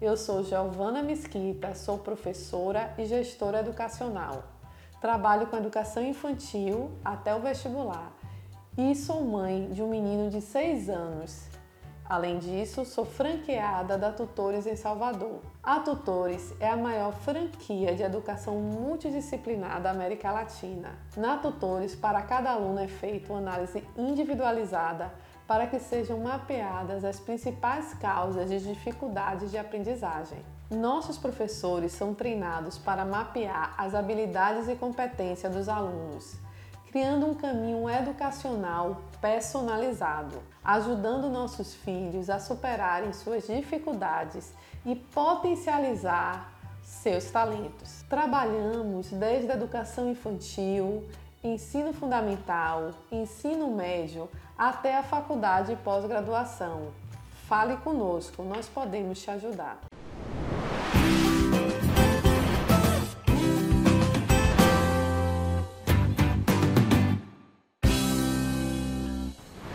Eu sou Giovana Mesquita, sou professora e gestora educacional. Trabalho com educação infantil até o vestibular e sou mãe de um menino de 6 anos. Além disso, sou franqueada da Tutores em Salvador. A Tutores é a maior franquia de educação multidisciplinar da América Latina. Na Tutores, para cada aluno é feita uma análise individualizada para que sejam mapeadas as principais causas de dificuldades de aprendizagem. Nossos professores são treinados para mapear as habilidades e competências dos alunos criando um caminho educacional personalizado, ajudando nossos filhos a superarem suas dificuldades e potencializar seus talentos. Trabalhamos desde a educação infantil, ensino fundamental, ensino médio até a faculdade e pós-graduação. Fale conosco, nós podemos te ajudar.